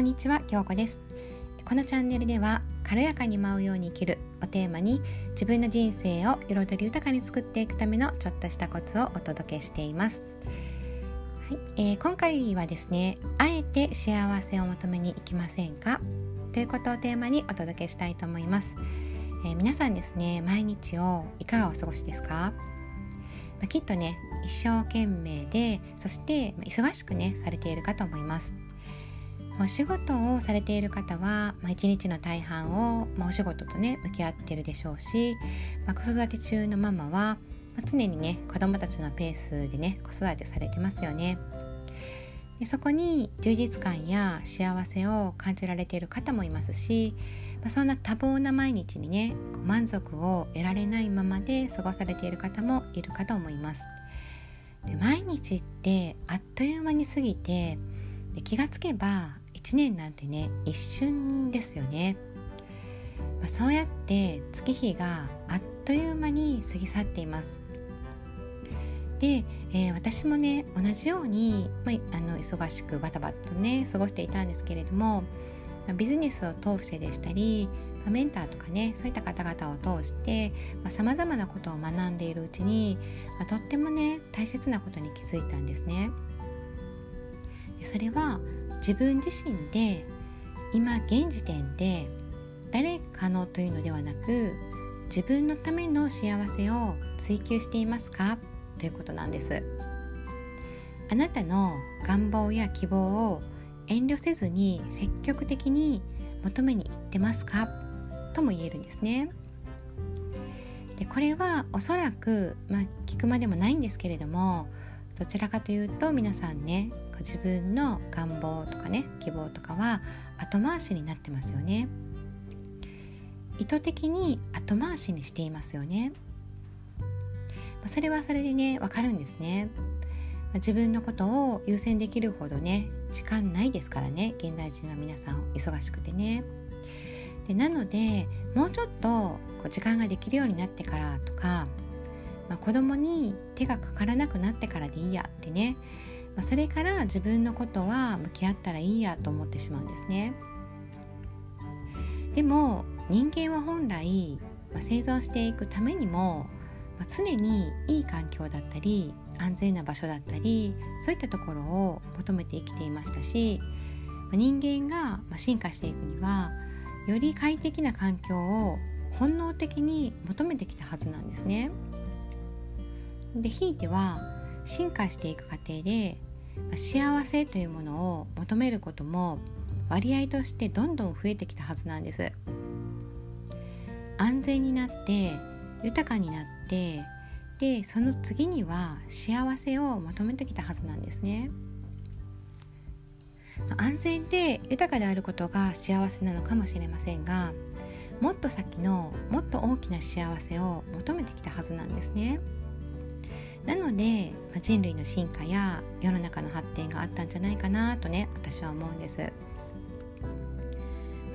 こんにちは京子です。このチャンネルでは軽やかに舞うように生きるをテーマに自分の人生を彩り豊かに作っていくためのちょっとしたコツをお届けしています。はいえー、今回はですねあえて幸せを求めに行きませんか？ということをテーマにお届けしたいと思います、えー、皆さんですね毎日をいかがお過ごしですか？まあ、きっとね一生懸命でそして忙しくねされているかと思います。お仕事をされている方は、まあ、一日の大半を、まあ、お仕事とね向き合ってるでしょうし、まあ、子育て中のママは、まあ、常にね子供たちのペースでね子育てされてますよね。でそこに充実感や幸せを感じられている方もいますし、まあ、そんな多忙な毎日にね満足を得られないままで過ごされている方もいるかと思います。で毎日ってあっという間に過ぎてで気がつけば1年なんてね一瞬ですよね、まあ、そうやって月日があっという間に過ぎ去っていますで、えー、私もね同じように、まあ、あの忙しくバタバタとね過ごしていたんですけれども、まあ、ビジネスを通してでしたり、まあ、メンターとかねそういった方々を通してさまざ、まなことを学んでいるうちに、まあ、とってもね大切なことに気づいたんですね。それは自分自身で今現時点で誰かのというのではなく自分のための幸せを追求していますか？ということなんです。あなたの願望や希望を遠慮せずに積極的に求めに行ってますか？とも言えるんですね。でこれはおそらく、まあ、聞くまでもないんですけれどもどちらかというと皆さんね自分の願望とかね希望とかは後回しになってますよね。意図的に後回しにしていますよね。それはそれでねわかるんですね。自分のことを優先できるほどね時間ないですからね現代人は皆さん忙しくてね。でなのでもうちょっとこう時間ができるようになってからとかまあ、子供に手がかからなくなってからでいいやってね、まあ、それから自分のことは向き合ったらいいやと思ってしまうんですねでも人間は本来、まあ、生存していくためにも、まあ、常にいい環境だったり安全な場所だったりそういったところを求めて生きていましたし、まあ、人間が進化していくにはより快適な環境を本能的に求めてきたはずなんですね。でひいては進化していく過程で幸せというものを求めることも割合としてどんどん増えてきたはずなんです安全になって豊かになってでその次には幸せを求めてきたはずなんですね安全で豊かであることが幸せなのかもしれませんがもっと先のもっと大きな幸せを求めてきたはずなんですね。なので、まあ、人類の進化や世の中の発展があったんじゃないかなとね私は思うんです。ま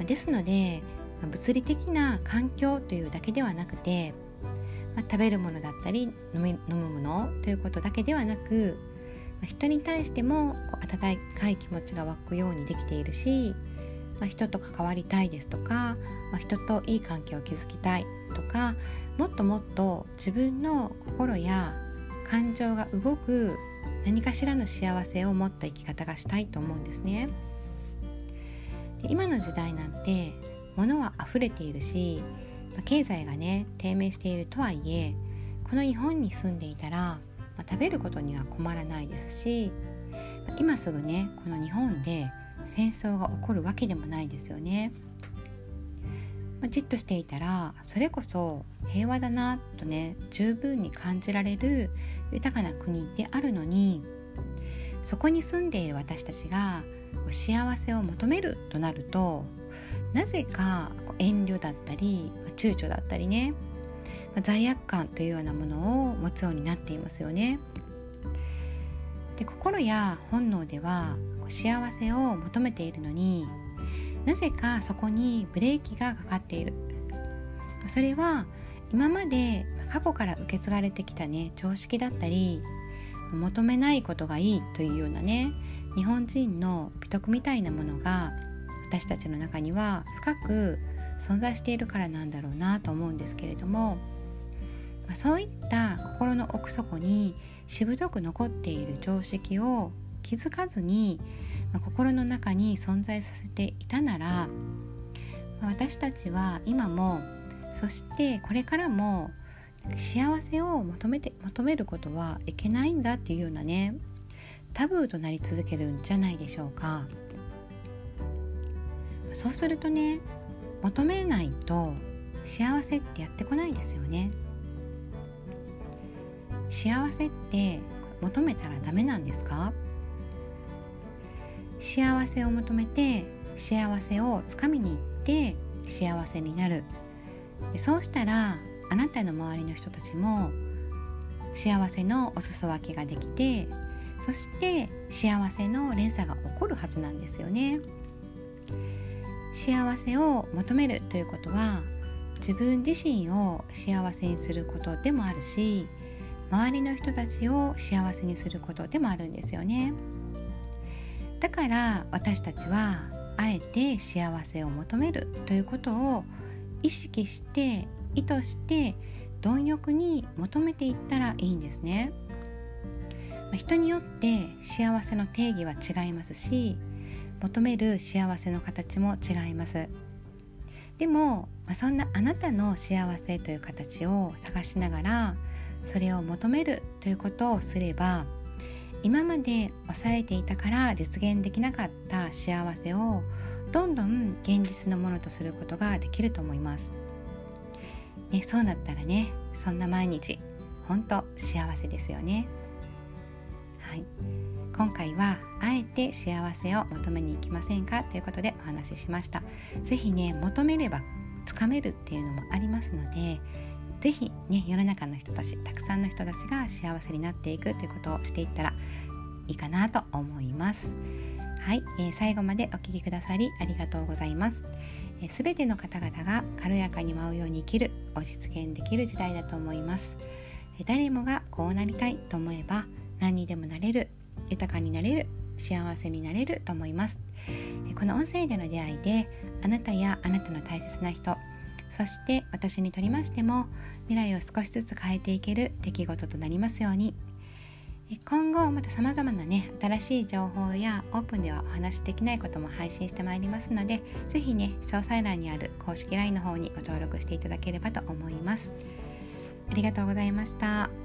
あ、ですので、まあ、物理的な環境というだけではなくて、まあ、食べるものだったり飲み飲むものということだけではなく、まあ、人に対してもこう温かい気持ちが湧くようにできているし、まあ、人と関わりたいですとか、まあ、人といい関係を築きたいとかもっともっと自分の心や感情が動く何かしらの幸せを持った生き方がしたいと思うんですねで今の時代なんて物は溢れているし経済がね低迷しているとはいえこの日本に住んでいたら、まあ、食べることには困らないですし今すぐねこの日本で戦争が起こるわけでもないですよね。まあ、じっとしていたらそれこそ平和だなとね十分に感じられる豊かな国であるのにそこに住んでいる私たちが幸せを求めるとなるとなぜか遠慮だったり躊躇だったりね罪悪感というようなものを持つようになっていますよね。で心や本能では幸せを求めているのになぜかそこにブレーキがかかっているそれは今まで過去から受け継がれてきたね常識だったり求めないことがいいというようなね日本人の美徳みたいなものが私たちの中には深く存在しているからなんだろうなと思うんですけれどもまそういった心の奥底にしぶとく残っている常識を気づかずに、ま心の中に存在させていたなら、ま私たちは今もそしてこれからも幸せを求めて求めることはいけないんだっていうようなねタブーとなり続けるんじゃないでしょうか。そうするとね求めないと幸せってやってこないですよね。幸せって求めたらダメなんですか？幸せを求めて幸せをつかみに行って幸せになる。そうしたらあなたの周りの人たちも幸せのお裾分けができてそして幸せの連鎖が起こるはずなんですよね。幸せを求めるということは自分自身を幸せにすることでもあるし周りの人たちを幸せにすることでもあるんですよね。だから私たちはあえて幸せを求めるということを意識して意図して貪欲に求めていったらいいんですね人によって幸せの定義は違いますし求める幸せの形も違いますでも、そんなあなたの幸せという形を探しながらそれを求めるということをすれば今まで抑えていたから実現できなかった幸せをどんどん現実のものとすることができると思います。ね、そうなったらねそんな毎日本当幸せですよね。はい、今回はあえて幸せを求めに行きませんか？ということでお話ししました。是非ね求めればつかめるっていうのもありますので是非ね世の中の人たちたくさんの人たちが幸せになっていくということをしていったらいいかなと思います。はい、えー、最後までお聴きくださりありがとうございます。すべ、ての方々が軽やかに舞うように生きるを実現できる時代だと思います、誰もがこうなりたいと思えば何にでもなれる豊かになれる幸せになれると思います。この音声での出会いであなたやあなたの大切な人そして私にとりましても未来を少しずつ変えていける出来事となりますように。今後またさまざまなね新しい情報やオープンではお話しできないことも配信してまいりますので是非ね詳細欄にある公式 LINE の方にご登録していただければと思いますありがとうございました。